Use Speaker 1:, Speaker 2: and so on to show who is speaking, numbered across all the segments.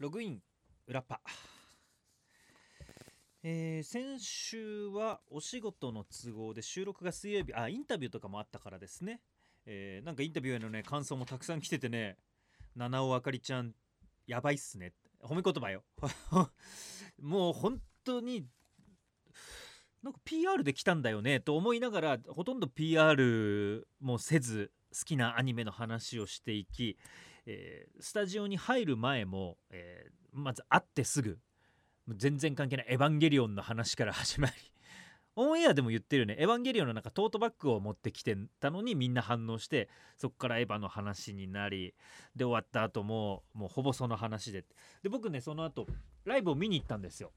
Speaker 1: ログイン裏パえー先週はお仕事の都合で収録が水曜日。あインタビューとかもあったからですね、えーなんかインタビューへのね感想もたくさん来ててね。七尾あかりちゃんやばいっすね。褒め言葉よ。もう本当になんか PR で来たんだよね。と思いながらほとんど PR もせず好きなアニメの話をしていき、えースタジオに入る前も、えーまず会ってすぐ全然関係ない「エヴァンゲリオン」の話から始まり。オンエアでも言ってるよね「エヴァンゲリオン」のなんかトートバッグを持ってきてたのにみんな反応してそこからエヴァの話になりで終わった後ももうほぼその話で。で僕ねその後ライブを見に行ったんですよ。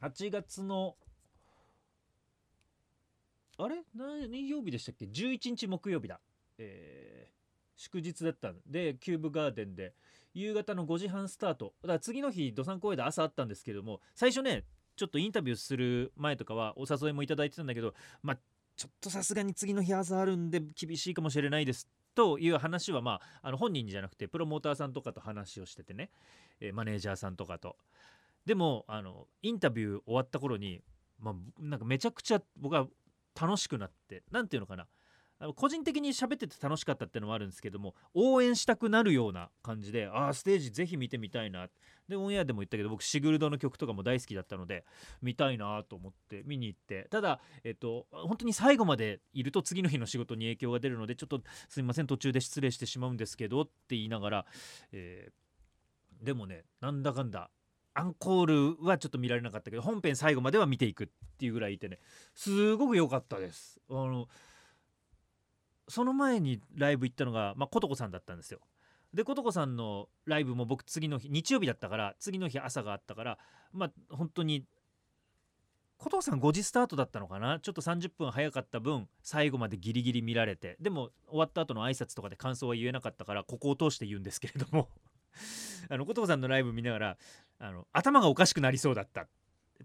Speaker 1: 8月のあれ？何？曜日でしたっけ？11日木曜日だ。えー祝日だったんでキューブガーデンで。夕方の5時半スタート。だから次の日土産公園で朝あったんですけども最初ねちょっとインタビューする前とかはお誘いもいただいてたんだけどまあちょっとさすがに次の日朝あるんで厳しいかもしれないですという話はまああの本人じゃなくてプロモーターさんとかと話をしててね、えマネージャーさんとかと。でもあのインタビュー終わった頃に、まあ、なんかめちゃくちゃ僕は楽しくなってなんていうのかな。あの個人的に喋ってて楽しかったっていうのもあるんですけども応援したくなるような感じでああステージぜひ見てみたいなでオンエアでも言ったけど僕シグルドの曲とかも大好きだったので見たいなと思って見に行ってただえっと本当に最後までいると次の日の仕事に影響が出るのでちょっとすいません途中で失礼してしまうんですけどって言いながら、えーでもねなんだかんだアンコールはちょっと見られなかったけど本編最後までは見ていくっていうぐらいいてねすごく良かったです。あのその前にライブ行ったのが、まあ、ことこさんだったんですよ。でことこさんのライブも僕次の日日曜日だったから次の日朝があったからまあ本当にことこさん5時スタートだったのかな？ちょっと30分早かった分最後までギリギリ見られてでも終わった後の挨拶とかで感想は言えなかったからここを通して言うんですけれども あのことこさんのライブ見ながらあの頭がおかしくなりそうだったっ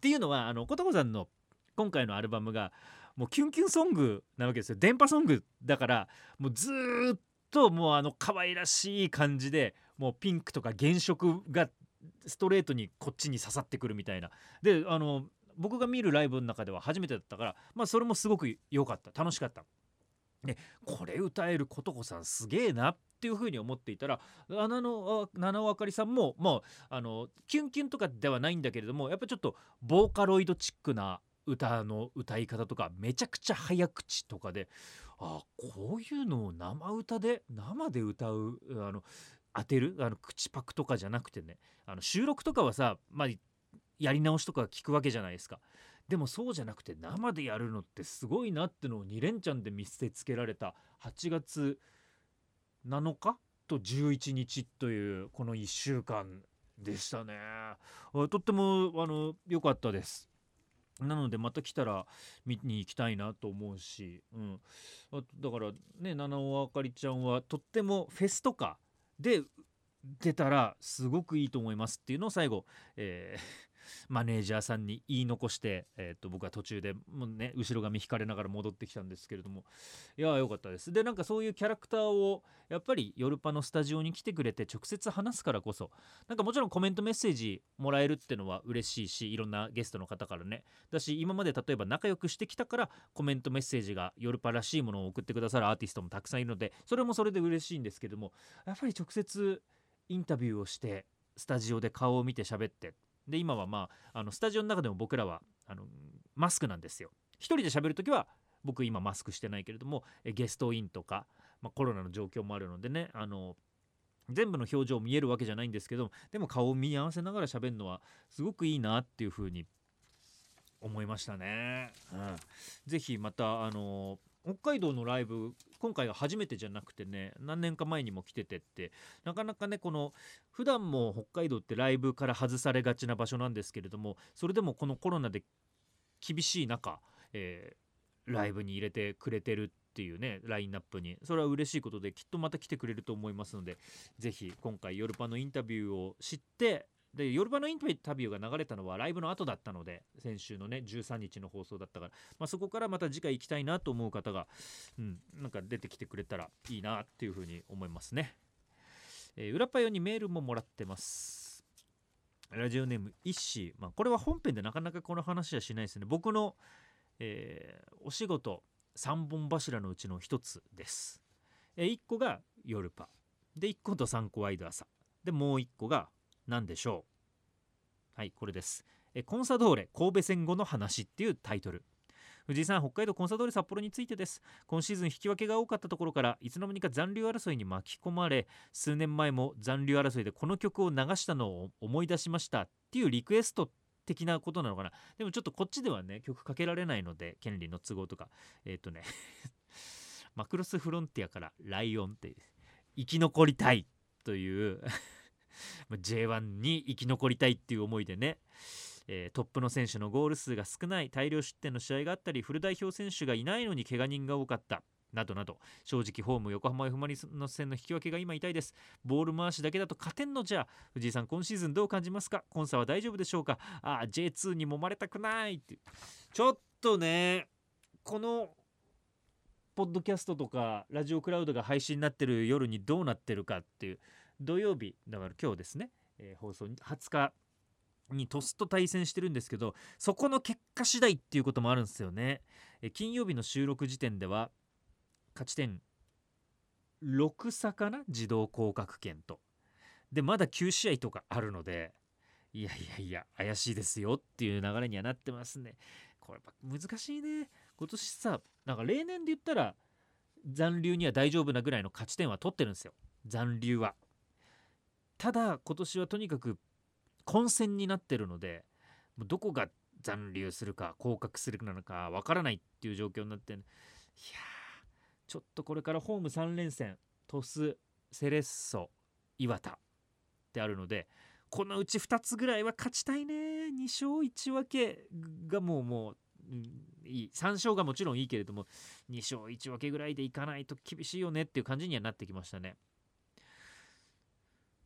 Speaker 1: ていうのはあのことこさんの今回のアルバムがもうキュンキュンソングなわけですよ。電波ソングだからもうずっともうあの可愛らしい感じでもうピンクとか原色がストレートにこっちに刺さってくるみたいな。であの僕が見るライブの中では初めてだったからまあそれもすごく良かった。楽しかった。でこれ歌えることこさんすげえなっていうふうに思っていたら七野あ七尾あかりさんももうあのキュンキュンとかではないんだけれどもやっぱちょっとボーカロイドチックな歌の歌い方とかめちゃくちゃ早口とかであこういうのを生歌で生で歌うあの当てるあの口パクとかじゃなくてねあの収録とかはさ、まあ、やり直しとか聞くわけじゃないですか。でもそうじゃなくて生でやるのってすごいなってのを2連チャンで見せつけられた8月7日と11日というこの1週間でしたね。とってもあの良かったです。なのでまた来たら見に行きたいなと思うし、うん、あだからね七尾あかりちゃんはとってもフェスとかで出たらすごくいいと思いますっていうのを最後、えーマネージャーさんに言い残して、えー、と僕は途中でもう、ね、後ろ髪引かれながら戻ってきたんですけれども。いやーよかったです。でなんかそういうキャラクターをやっぱりヨルパのスタジオに来てくれて直接話すからこそ。なんかもちろんコメントメッセージもらえるってのは嬉しいしいろんなゲストの方からね。だし今まで例えば仲良くしてきたからコメントメッセージがヨルパらしいものを送ってくださるアーティストもたくさんいるのでそれもそれで嬉しいんですけどもやっぱり直接インタビューをしてスタジオで顔を見て喋ってで今はまああのスタジオの中でも僕らはあのマスクなんですよ一人で喋る時は僕今マスクしてないけれどもえゲストインとか、まあ、コロナの状況もあるのでねあの全部の表情見えるわけじゃないんですけどでも顔を見合わせながら喋るのはすごくいいなっていうふうに思いましたね。うん、ぜひまたあの北海道のライブ今回が初めてじゃなくてね何年か前にも来ててってなかなかねこの普段も北海道ってライブから外されがちな場所なんですけれどもそれでもこのコロナで厳しい中、えーライブに入れてくれてるっていうねラインナップに。それは嬉しいことできっとまた来てくれると思いますのでぜひ今回ヨルパのインタビューを知ってでヨルパのインタビューが流れたのはライブの後だったので先週のね13日の放送だったから、まあ、そこからまた次回行きたいなと思う方が、うん、なんか出てきてくれたらいいなっていうふうに思いますね。えー裏パヨにメールももらってます。ラジオネームイッシー、まあ、これは本編でなかなかこの話はしないですね。僕の、えーお仕事3本柱のうちの1つです、え1個が夜パ。で1個と3個ワイド朝でもう1個が何でしょう？はいこれです。えコンサドーレ神戸戦後の話っていうタイトル。藤井さん北海道コンサドーレ札幌についてです。今シーズン引き分けが多かったところからいつの間にか残留争いに巻き込まれ数年前も残留争いでこの曲を流したのを思い出しましたっていうリクエスト的なことなのかな。でもちょっとこっちではね曲かけられないので権利の都合とか。えっ、とねマクロスフロンティアからライオンって生き残りたいという J1 に生き残りたいっていう思いでね、えートップの選手のゴール数が少ない大量失点の試合があったりフル代表選手がいないのに怪我人が多かったなどなど正直ホーム横浜 F・ マリノス戦の引き分けが今痛いです。ボール回しだけだと勝てんのじゃ藤井さん今シーズンどう感じますか？コンサは大丈夫でしょうか？あ J2 に揉まれたくないって。ちょっとねこのポッドキャストとかラジオクラウドが配信になってる夜にどうなってるかっていう。土曜日だから今日ですね、えー放送20日に鳥栖と対戦してるんですけどそこの結果次第っていうこともあるんですよね、えー金曜日の収録時点では勝ち点6差かな？自動降格圏と。でまだ9試合とかあるのでいやいやいや怪しいですよっていう流れにはなってますね。これ難しいね。今年さなんか例年で言ったら残留には大丈夫なぐらいの勝ち点は取ってるんですよ。残留は。ただ今年はとにかく混戦になってるのでどこが残留するか降格するのかわからないっていう状況になっていやちょっとこれからホーム3連戦鳥栖セレッソ岩田ってあるのでこのうち2つぐらいは勝ちたいね2勝1分けがもうもう、うんいい3勝がもちろんいいけれども2勝1分けぐらいでいかないと厳しいよねっていう感じにはなってきましたね。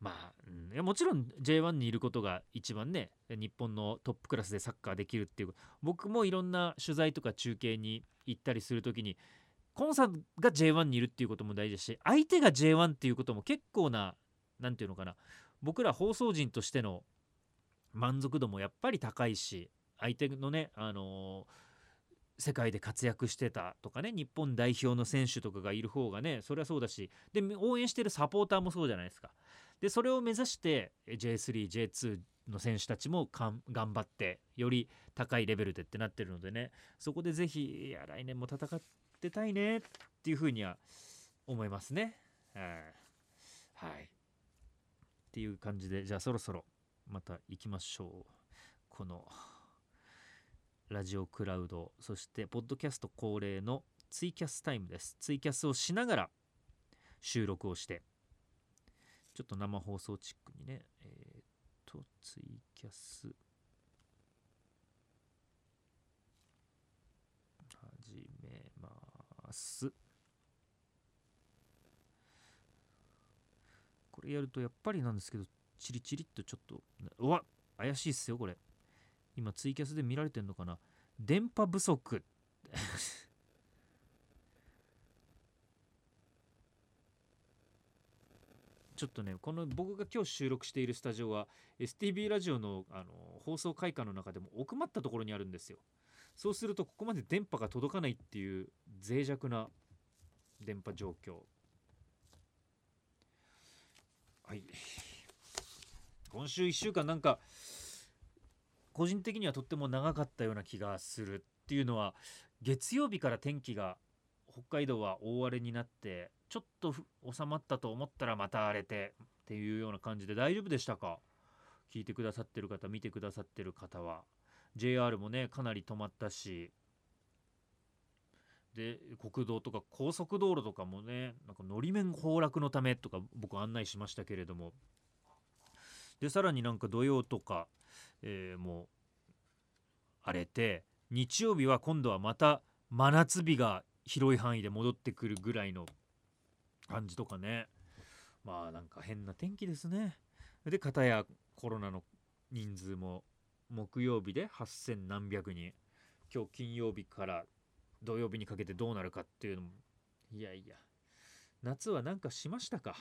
Speaker 1: まあ、うんもちろん J1 にいることが一番ね日本のトップクラスでサッカーできるっていう僕もいろんな取材とか中継に行ったりする時にコンさんが J1 にいるっていうことも大事だし相手が J1 っていうことも結構な何て言うのかな僕ら放送陣としての満足度もやっぱり高いし相手のね、あのー世界で活躍してたとかね日本代表の選手とかがいる方がねそれはそうだしで応援してるサポーターもそうじゃないですか。でそれを目指して J3J2 の選手たちも頑張ってより高いレベルでってなってるのでねそこでぜひ来年も戦ってたいねっていうふうには思いますね。はい、はい、っていう感じでじゃあそろそろまた行きましょう。このラジオクラウドそしてポッドキャスト恒例のツイキャスタイムです。ツイキャスをしながら収録をしてちょっと生放送チックにね。えーっとツイキャス。始めます。これやるとやっぱりなんですけどチリチリっとちょっとうわ怪しいっすよこれ。今ツイキャスで見られてんのかな。電波不足。ちょっとねこの僕が今日収録しているスタジオは STB ラジオのあの放送会館の中でも奥まったところにあるんですよ。そうするとここまで電波が届かないっていう脆弱な電波状況。はい。今週1週間なんか個人的にはとっても長かったような気がするっていうのは月曜日から天気が北海道は大荒れになってちょっと収まったと思ったらまた荒れてっていうような感じで大丈夫でしたか？聞いてくださってる方見てくださってる方は。JR もねかなり止まったし。で国道とか高速道路とかもねなんかのり面崩落のためとか僕案内しましたけれども。でさらになんか土曜とか、えーもう荒れて日曜日は今度はまた真夏日が広い範囲で戻ってくるぐらいの感じとかね。まあなんか変な天気ですね。で片やコロナの人数も木曜日で8,000何百人。今日金曜日から土曜日にかけてどうなるかっていうのも。いやいや。夏は何かしましたか？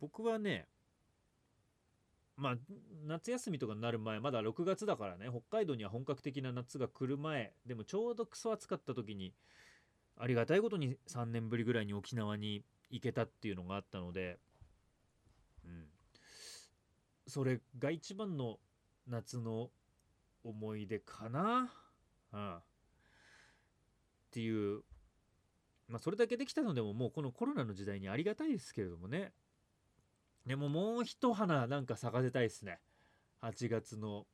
Speaker 1: 僕はねまあ夏休みとかになる前まだ6月だからね。北海道には本格的な夏が来る前。でもちょうどクソ暑かった時にありがたいことに3年ぶりぐらいに沖縄に行けたっていうのがあったので、うん、それが一番の夏の思い出かな、うん、っていうまあそれだけできたのでももうこのコロナの時代にありがたいですけれどもね。でももう一花なんか咲かせたいですね。8月の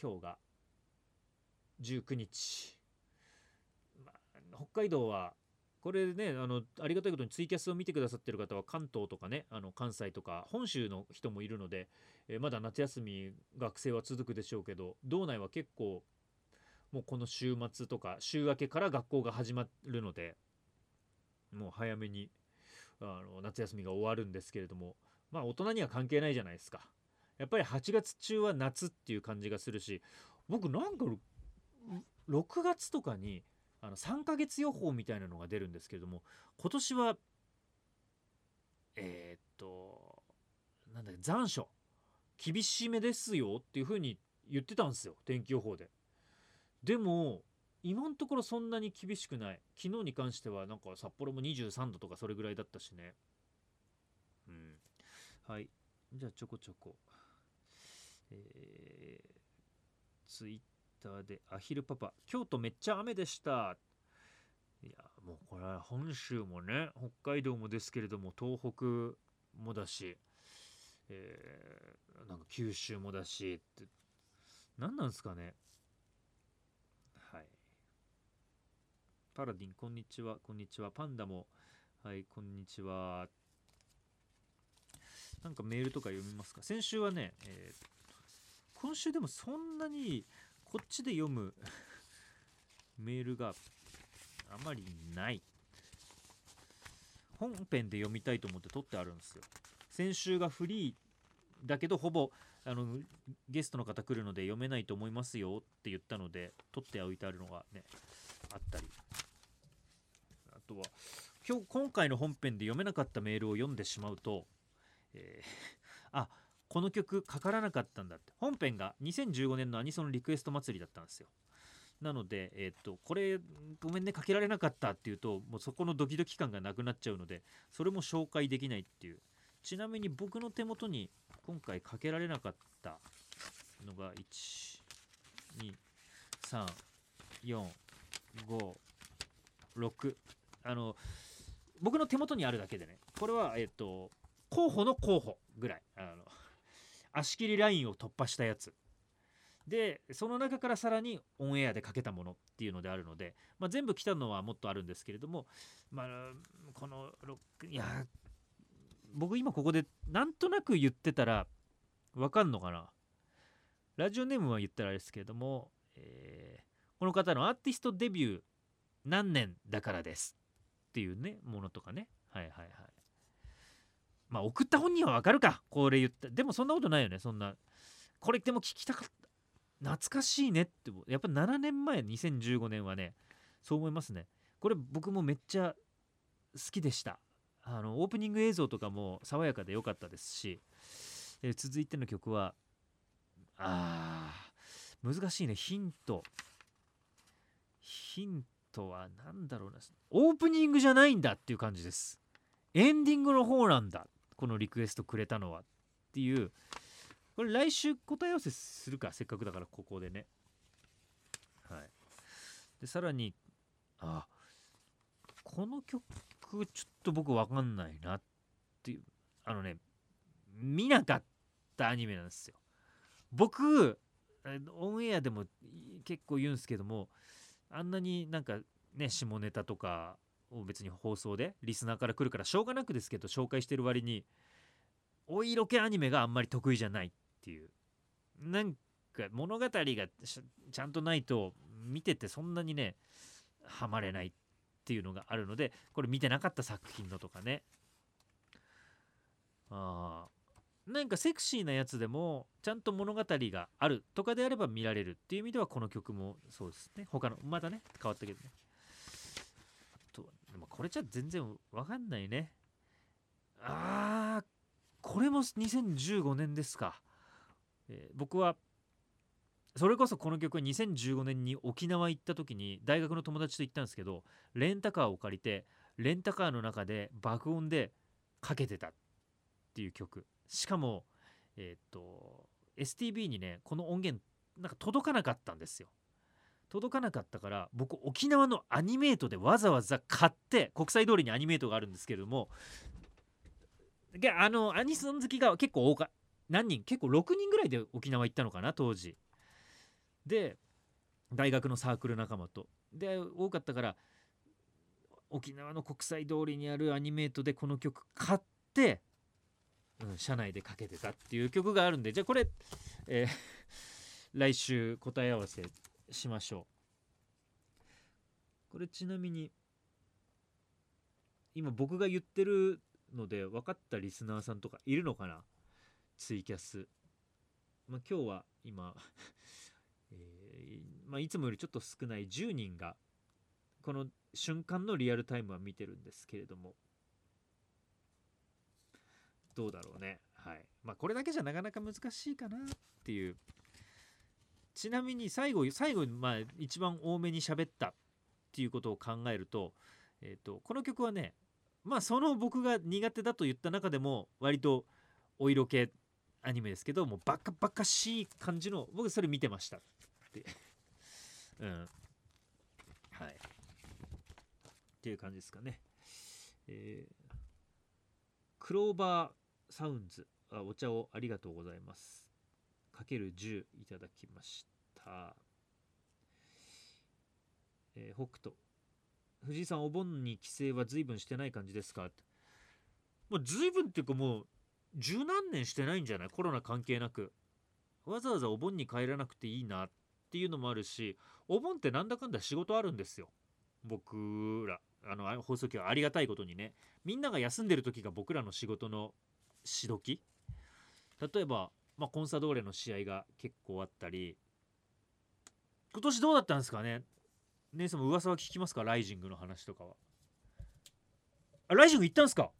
Speaker 1: 今日が。19日、北海道はこれねあのありがたいことにツイキャスを見てくださってる方は関東とかねあの関西とか本州の人もいるので、えーまだ夏休み学生は続くでしょうけど道内は結構もうこの週末とか週明けから学校が始まるのでもう早めにあの夏休みが終わるんですけれどもまあ大人には関係ないじゃないですか。やっぱり8月中は夏っていう感じがするし僕なんか6月とかにあの3ヶ月予報みたいなのが出るんですけれども今年はえーっとなんだ残暑。厳しめですよっていう風に言ってたんですよ天気予報で。でも今のところそんなに厳しくない。昨日に関してはなんか札幌も23度とかそれぐらいだったしね。うん。はい。じゃあちょこちょこ。えー、ツイッターでアヒルパパ京都めっちゃ雨でした。いやもうこれは本州もね北海道もですけれども東北もだし、えーなんか九州もだしって何なんですかね。はい。パラディンこんにちはこんにちは。パンダもはいこんにちは。なんかメールとか読みますか。先週はね、えー今週でもそんなにこっちで読む メールがあまりない。本編で読みたいと思って撮ってあるんですよ。先週がフリーだけどほぼあのゲストの方来るので読めないと思いますよって言ったので撮っておいてあるのがねあったり。あとは今日今回の本編で読めなかったメールを読んでしまうと、えー あこの曲かからなかったんだって。本編が2015年のアニソンリクエスト祭りだったんですよ。なので、えっとこれごめんねかけられなかったっていうともうそこのドキドキ感がなくなっちゃうのでそれも紹介できないっていう。ちなみに僕の手元に今回かけられなかったのが12345 6あの僕の手元にあるだけでねこれはえっ、と候補の候補ぐらい。あの足切りラインを突破したやつ。でその中からさらにオンエアでかけたものっていうのであるので、まあ、全部来たのはもっとあるんですけれども、まあ、このロックいや僕今ここでなんとなく言ってたらわかんのかな？ラジオネームは言ったらあれですけれども、えーこの方のアーティストデビュー何年だからですっていうねものとかね。はいはいはい。まあ送った本人はわかるか。これ言った。でもそんなことないよね。そんな。これでも聞きたかった。懐かしいねってやっぱ7年前2015年はねそう思いますね。これ僕もめっちゃ好きでした。あのオープニング映像とかも爽やかで良かったですし、えー続いての曲はあ難しいね。ヒント。ヒントは何だろうな。オープニングじゃないんだっていう感じです。エンディングの方なんだ。このリクエストくれたのはっていうこれ来週答え合わせするかせっかくだからここでね。はい。でさらにあこの曲ちょっと僕わかんないなっていうあのね見なかったアニメなんですよ。僕オンエアでも結構言うんですけどもあんなになんかね下ネタとかを別に放送でリスナーから来るからしょうがなくですけど紹介してる割にお色気アニメがあんまり得意じゃないっていう。なんか物語がちゃんとないと見ててそんなにねハマれないっていうのがあるのでこれ見てなかった作品のとかね。あなんかセクシーなやつでもちゃんと物語があるとかであれば見られるっていう意味ではこの曲もそうですね。他のまたね変わったけどね。でもこれじゃ全然わかんないね。あーこれも2015年ですか、えー僕はそれこそこの曲は2015年に沖縄行った時に大学の友達と行ったんですけどレンタカーを借りてレンタカーの中で爆音でかけてたっていう曲。しかもえーっと STB にねこの音源なんか届かなかったんですよ。届かなかったから僕沖縄のアニメートでわざわざ買って国際通りにアニメートがあるんですけれどもであのアニソン好きが結構多か何人結構6人ぐらいで沖縄行ったのかな当時。で大学のサークル仲間と。で多かったから沖縄の国際通りにあるアニメートでこの曲買って、うん、車内でかけてたっていう曲があるんでじゃあこれ、えー 来週答え合わせしましょう。これちなみに今僕が言ってるので分かったリスナーさんとかいるのかな？ツイキャス、まあ、今日は今、えーまあ、いつもよりちょっと少ない10人がこの瞬間のリアルタイムは見てるんですけれども。どうだろうね。はい。まあこれだけじゃなかなか難しいかなっていうちなみに最後最後にまあ一番多めに喋ったっていうことを考えると,、えー、とこの曲はねまあその僕が苦手だと言った中でも割とお色気アニメですけどもうバカバカしい感じの僕それ見てましたって。うん。はい。っていう感じですかね。えークローバーサウンズ。あお茶をありがとうございます。10いただきました。えー北斗。藤井さん、お盆に帰省は随分してない感じですか？もう随分っていうかもう十何年してないんじゃない？コロナ関係なく。わざわざお盆に帰らなくていいなっていうのもあるし、お盆ってなんだかんだ仕事あるんですよ。僕ら。あの放送機はありがたいことにね。みんなが休んでる時が僕らの仕事のしどき。例えば、まあ、コンサドーレの試合が結構あったり今年どうだったんですかね？姉さんも噂は聞きますか？ライジングの話とかは。あライジング行ったんですか？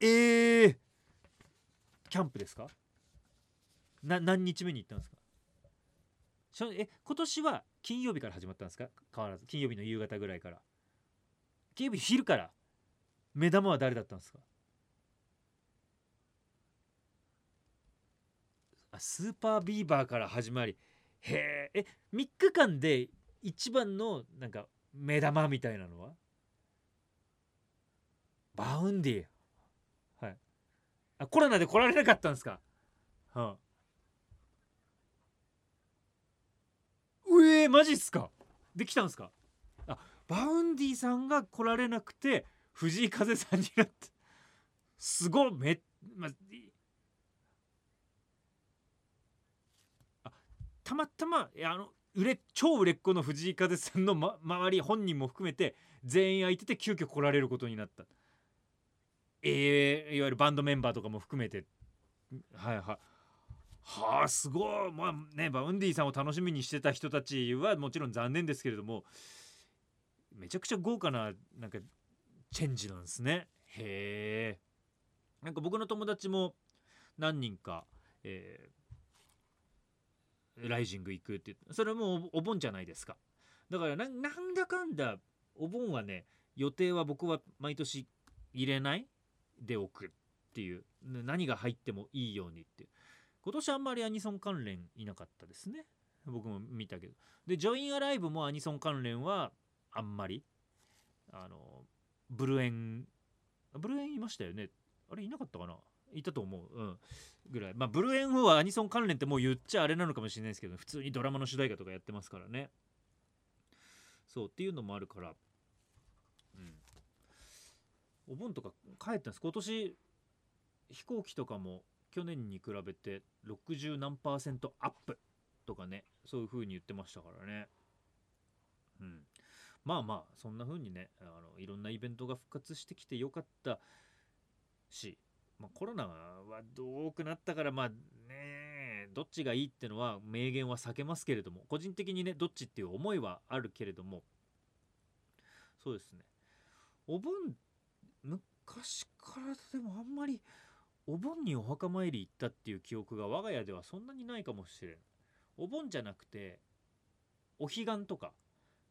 Speaker 1: ええー、キャンプですか？な何日目に行ったんですか？しょえ今年は金曜日から始まったんですか？変わらず。金曜日の夕方ぐらいから。金曜日昼から。目玉は誰だったんですか？ SUPER BEAVER から始まりへえ3日間で一番のなんか目玉みたいなのは？ Vaundy。はい。あコロナで来られなかったんですか？はあ。うえー、マジっすか？できたんですか？あ Vaundy さんが来られなくて藤井風さんになったすごいめ、まいたまたまあの売れ超売れっ子の藤井風さんの、ま、周り本人も含めて全員空いてて急遽来られることになった。えー、いわゆるバンドメンバーとかも含めて。はいはいはあすごい。まあね Vaundy さんを楽しみにしてた人たちはもちろん残念ですけれどもめちゃくちゃ豪華ななんかチェンジなんですね。へえなんか僕の友達も何人か、えーライジング行くってそれはもうお盆じゃないですか。だからなんだかんだお盆はね予定は僕は毎年入れないでおくっていう。何が入ってもいいようにっていう。今年あんまりアニソン関連いなかったですね。僕も見たけど。でジョインアライブもアニソン関連はあんまりあのブルエンブルエンいましたよね。あれいなかったかな？いたと思う。うん。ぐらい。まあブルーエンフーはアニソン関連ってもう言っちゃあれなのかもしれないですけど普通にドラマの主題歌とかやってますからね。そうっていうのもあるから。うん。お盆とか帰ったんです。今年飛行機とかも去年に比べて60何パーセントアップとかね。そういう風に言ってましたからね。うん。まあまあそんな風にねあのいろんなイベントが復活してきてよかったし、まあ、コロナはどうくなったからまあねどっちがいいってのは明言は避けますけれども個人的にねどっちっていう思いはあるけれどもそうですね。お盆昔からでもあんまりお盆にお墓参り行ったっていう記憶が我が家ではそんなにないかもしれないお盆じゃなくてお彼岸とか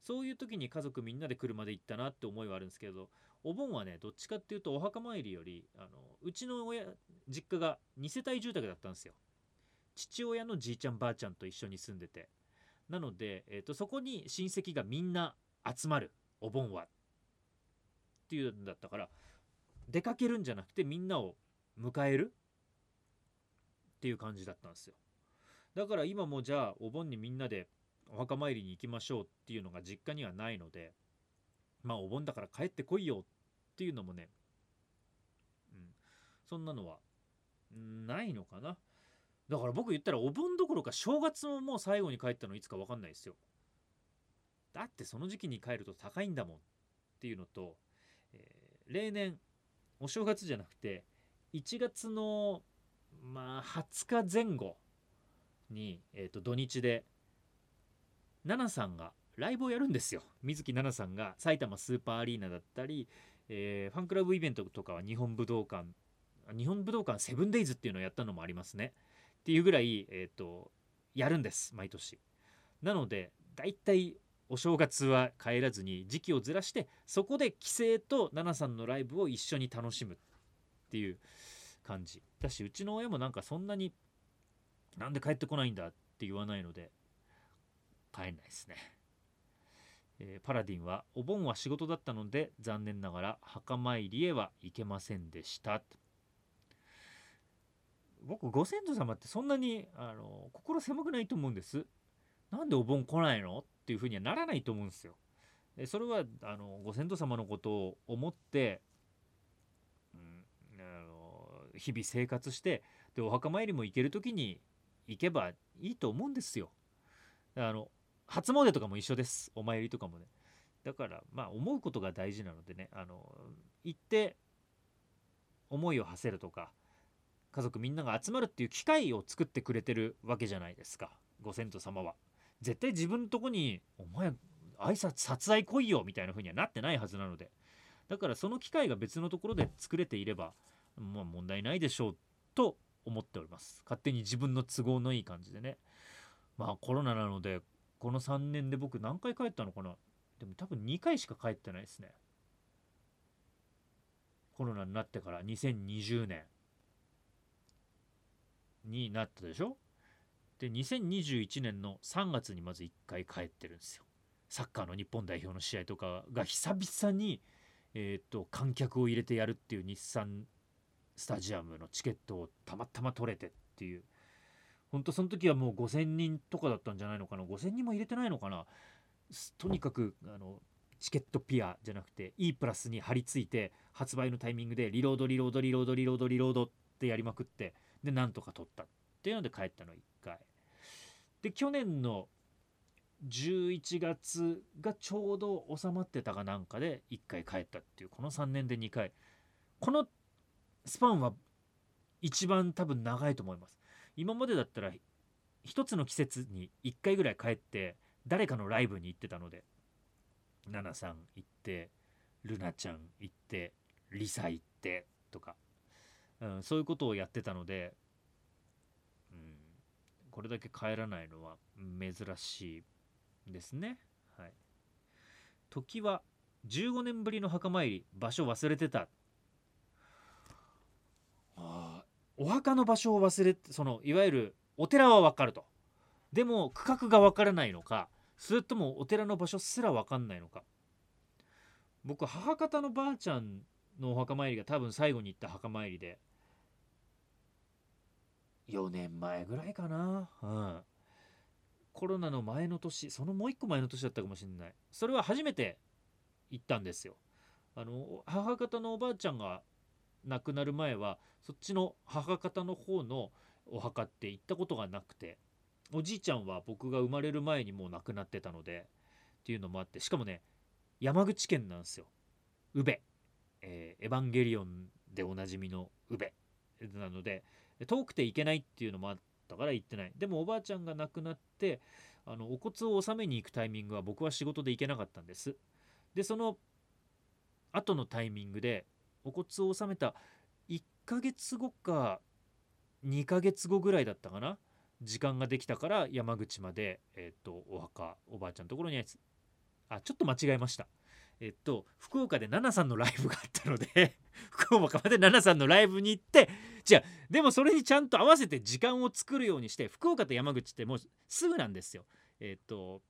Speaker 1: そういう時に家族みんなで車で行ったなって思いはあるんですけどお盆はねどっちかっていうとお墓参りよりあのうちの親実家が2世帯住宅だったんですよ。父親のじいちゃんばあちゃんと一緒に住んでて。なので、えーと、そこに親戚がみんな集まるお盆はっていうんだったから出かけるんじゃなくてみんなを迎えるっていう感じだったんですよ。だから今もじゃあお盆にみんなでお墓参りに行きましょうっていうのが実家にはないのでまあお盆だから帰ってこいよっていうのもね、うん、そんなのはないのかな。だから僕言ったらお盆どころか正月ももう最後に帰ったのいつか分かんないですよ。だってその時期に帰ると高いんだもんっていうのと、えー、例年お正月じゃなくて1月のまあ20日前後に、えー、と土日で奈々さんがライブをやるんですよ。水木奈々さんが埼玉スーパーアリーナだったり、えー、ファンクラブイベントとかは日本武道館日本武道館セブンデイズっていうのをやったのもありますね。っていうぐらい、えーと、やるんです毎年。なのでだいたいお正月は帰らずに時期をずらしてそこで帰省と奈々さんのライブを一緒に楽しむっていう感じ。だしうちの親もなんかそんなになんで帰ってこないんだって言わないので帰んないですね、えー、パラディンはお盆は仕事だったので残念ながら墓参りへは行けませんでした。僕ご先祖様ってそんなにあの心狭くないと思うんです。なんでお盆来ないの？っていうふうにはならないと思うんですよ。でそれはあのご先祖様のことを思って、うん、あの日々生活してでお墓参りも行ける時に行けばいいと思うんですよ。あの初詣とかも一緒です。お参りとかもね。だからまあ思うことが大事なのでね。あの行って思いを馳せるとか家族みんなが集まるっていう機会を作ってくれてるわけじゃないですか。ご先祖様は。絶対自分のとこに「お前挨拶殺愛来いよ」みたいな風にはなってないはずなので。だからその機会が別のところで作れていればまあ問題ないでしょうと思っております。勝手に自分の都合のいい感じでね。まあコロナなのでこの3年で僕何回帰ったのかな？でも多分2回しか帰ってないですね。コロナになってから。2020年。になったでしょ？で2021年の3月にまず1回帰ってるんですよ。サッカーの日本代表の試合とかが久々に、えーと、観客を入れてやるっていう日産スタジアムのチケットをたまたま取れてっていう本当その時はもう5,000人とかだったんじゃないのかな？5,000人も入れてないのかな？とにかくあのチケットピアじゃなくて E プラスに貼り付いて発売のタイミングでリロードリロードリロードリロードリロードってやりまくってでなんとか取ったっていうので帰ったの1回。で去年の11月がちょうど収まってたかなんかで1回帰ったっていうこの3年で2回。このスパンは一番多分長いと思います。今までだったら一つの季節に1回ぐらい帰って誰かのライブに行ってたので。ナナさん行ってルナちゃん行ってリサ行ってとか、うん、そういうことをやってたので、うん、これだけ帰らないのは珍しいですね。はい、時は15年ぶりの墓参り場所忘れてた。お墓の場所を忘れてそのいわゆるお寺は分かると。でも区画が分からないのかそれともお寺の場所すら分かんないのか。僕母方のばあちゃんのお墓参りが多分最後に行った墓参りで4年前ぐらいかな。うん。コロナの前の年そのもう一個前の年だったかもしれない。それは初めて行ったんですよ。あの母方のおばあちゃんが亡くなる前はそっちの母方の方のお墓って行ったことがなくておじいちゃんは僕が生まれる前にもう亡くなってたのでっていうのもあってしかもね山口県なんですよ。宇部、えー、エヴァンゲリオンでおなじみの宇部。なので遠くて行けないっていうのもあったから行ってない。でもおばあちゃんが亡くなってあのお骨を納めに行くタイミングは僕は仕事で行けなかったんです。でその後のタイミングでお骨を納めた1ヶ月後か2ヶ月後ぐらいだったかな時間ができたから山口まで、えっとお墓おばあちゃんのところにあいつあちょっと間違えました。えっと福岡で奈々さんのライブがあったので 福岡まで奈々さんのライブに行ってじゃあでもそれにちゃんと合わせて時間を作るようにして福岡と山口ってもうすぐなんですよ。えっと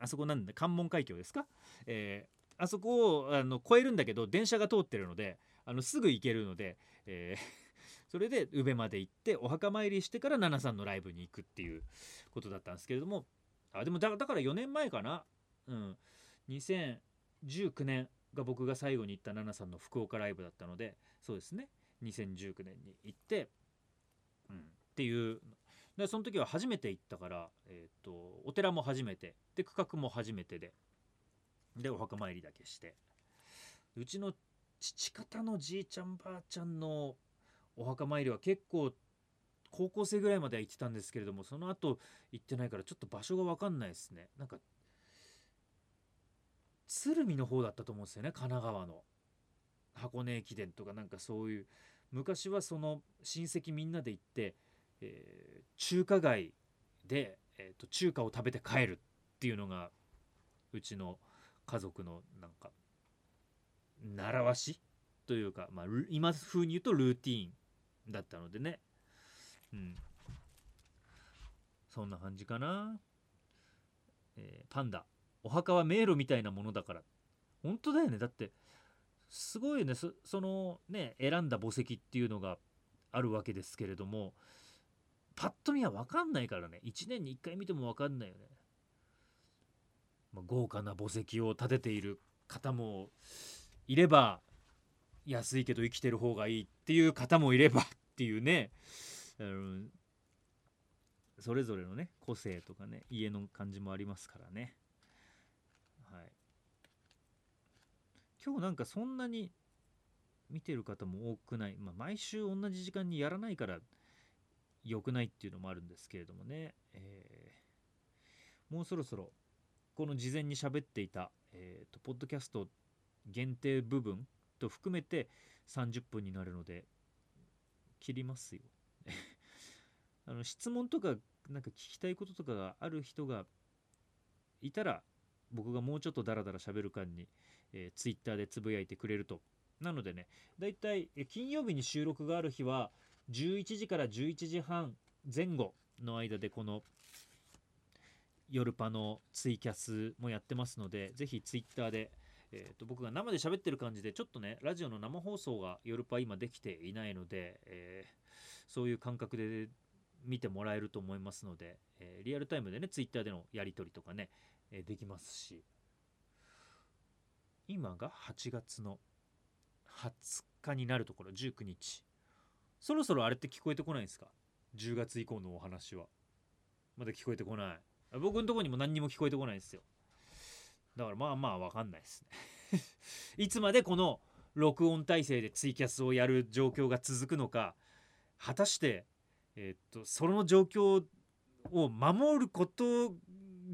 Speaker 1: あそこなんだ関門海峡ですか、えーあそこをあの越えるんだけど電車が通ってるのであのすぐ行けるので、えー それで宇部まで行ってお墓参りしてから奈々さんのライブに行くっていうことだったんですけれどもあでもだから4年前かな、うん、2019年が僕が最後に行った奈々さんの福岡ライブだったのでそうですね。2019年に行って、うん、っていう。でその時は初めて行ったから、えー、とお寺も初めてで区画も初めてで。でお墓参りだけして。うちの父方のじいちゃんばあちゃんのお墓参りは結構高校生ぐらいまでは行ってたんですけれどもその後行ってないからちょっと場所が分かんないですね。なんか鶴見の方だったと思うんですよね神奈川の。箱根駅伝とかなんかそういう。昔はその親戚みんなで行って、えー中華街で、えーと中華を食べて帰るっていうのがうちの家族のなんか習わしというか、まあ、今風に言うとルーティーンだったのでね。うん。そんな感じかな、えーパンダ。お墓は迷路みたいなものだから。本当だよね。だってすごいよね。そそのね選んだ墓石っていうのがあるわけですけれどもパッと見は分かんないからね。1年に1回見ても分かんないよね、まあ、豪華な墓石を建てている方もいれば安いけど生きてる方がいいっていう方もいればっていうねあのそれぞれのね個性とかね家の感じもありますからね。はい。今日なんかそんなに見てる方も多くない、まあ、毎週同じ時間にやらないから良くないっていうのもあるんですけれどもね、えーもうそろそろこの事前に喋っていた、えーとポッドキャスト限定部分と含めて30分になるので切りますよ。あの質問とかなんか聞きたいこととかがある人がいたら僕がもうちょっとダラダラ喋る間に、えー、ツイッターでつぶやいてくれると。なのでねだいたい金曜日に収録がある日は11時から11時半前後の間でこの夜パのツイキャスもやってますのでぜひツイッターでえー、と僕が生で喋ってる感じでちょっとねラジオの生放送が夜パ今できていないので、えーそういう感覚で見てもらえると思いますので、えーリアルタイムでねツイッターでのやり取りとかね、えーできますし。今が8月の20日になるところ19日。そろそろあれって聞こえてこないんですか？10月以降のお話は。まだ聞こえてこない。僕のところにも何にも聞こえてこないんですよ。だからまあまあわかんないですね。いつまでこの録音体制でツイキャスをやる状況が続くのか果たして、えーっとその状況を守ること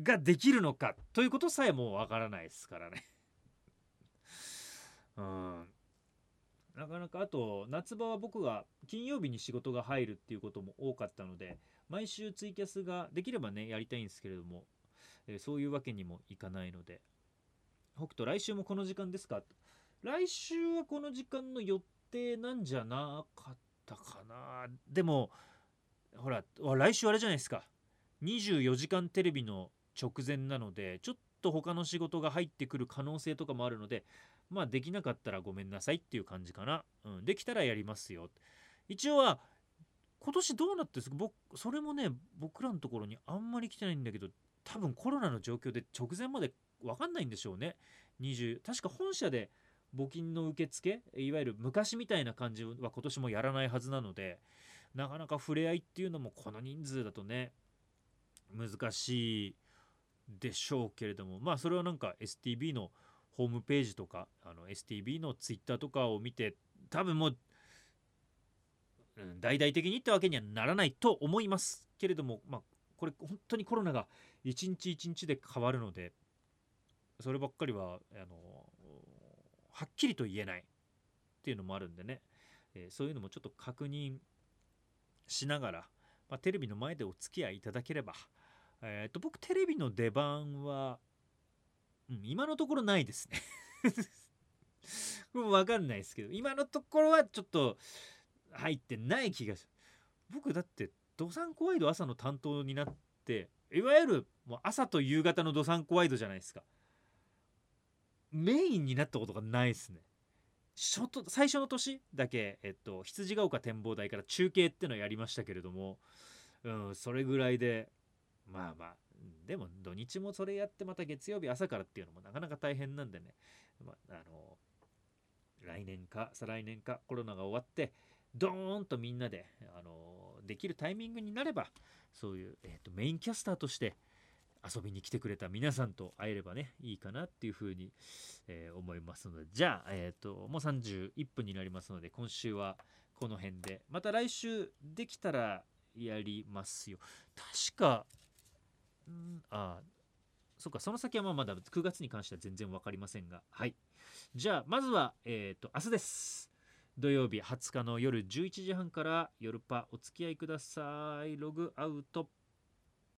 Speaker 1: ができるのかということさえもうわからないですからね。うん。なかなかあと夏場は僕が金曜日に仕事が入るっていうことも多かったので毎週ツイキャスができればねやりたいんですけれども、えーそういうわけにもいかないので。北斗来週もこの時間ですか？来週はこの時間の予定なんじゃなかったかな。でもほら来週あれじゃないですか。24時間テレビの直前なのでちょっと他の仕事が入ってくる可能性とかもあるのでまあできなかったらごめんなさいっていう感じかな、うん、できたらやりますよ。一応は今年どうなってるんですか？僕それもね僕らのところにあんまり来てないんだけど多分コロナの状況で直前まで分かんないんでしょうね。20確か本社で募金の受付いわゆる昔みたいな感じは今年もやらないはずなのでなかなか触れ合いっていうのもこの人数だとね難しいでしょうけれども。まあそれはなんか STB のホームページとかあの STB のツイッターとかを見て多分もう、うん、大々的にってわけにはならないと思いますけれどもまあこれ本当にコロナが一日一日で変わるのでそればっかりはあのはっきりと言えないっていうのもあるんでね。えーそういうのもちょっと確認しながら、まあ、テレビの前でお付き合いいただければ、えー、と僕テレビの出番は、今のところないですね。も分かんないですけど今のところはちょっと入ってない気がす。る僕だってドサンコワイド朝の担当になっていわゆるもう朝と夕方のドサンコワイドじゃないですか。メインになったことがないですね。初と最初の年だけ、えっと、羊ヶ丘展望台から中継ってのをやりましたけれども、うん、それぐらいでまあまあでも土日もそれやってまた月曜日朝からっていうのもなかなか大変なんでね、まあ、あの来年か再来年かコロナが終わってドーンとみんなで、あのできるタイミングになればそういう、えーとメインキャスターとして遊びに来てくれた皆さんと会えればねいいかなっていうふうに、えー思いますので。じゃあ、えー、ともう31分になりますので今週はこの辺で。また来週できたらやりますよ。確かあそっかその先はまあまだ9月に関しては全然分かりませんが。はい。じゃあまずはえっ、と明日です。土曜日20日の夜11時半から夜パお付き合いください。ログアウト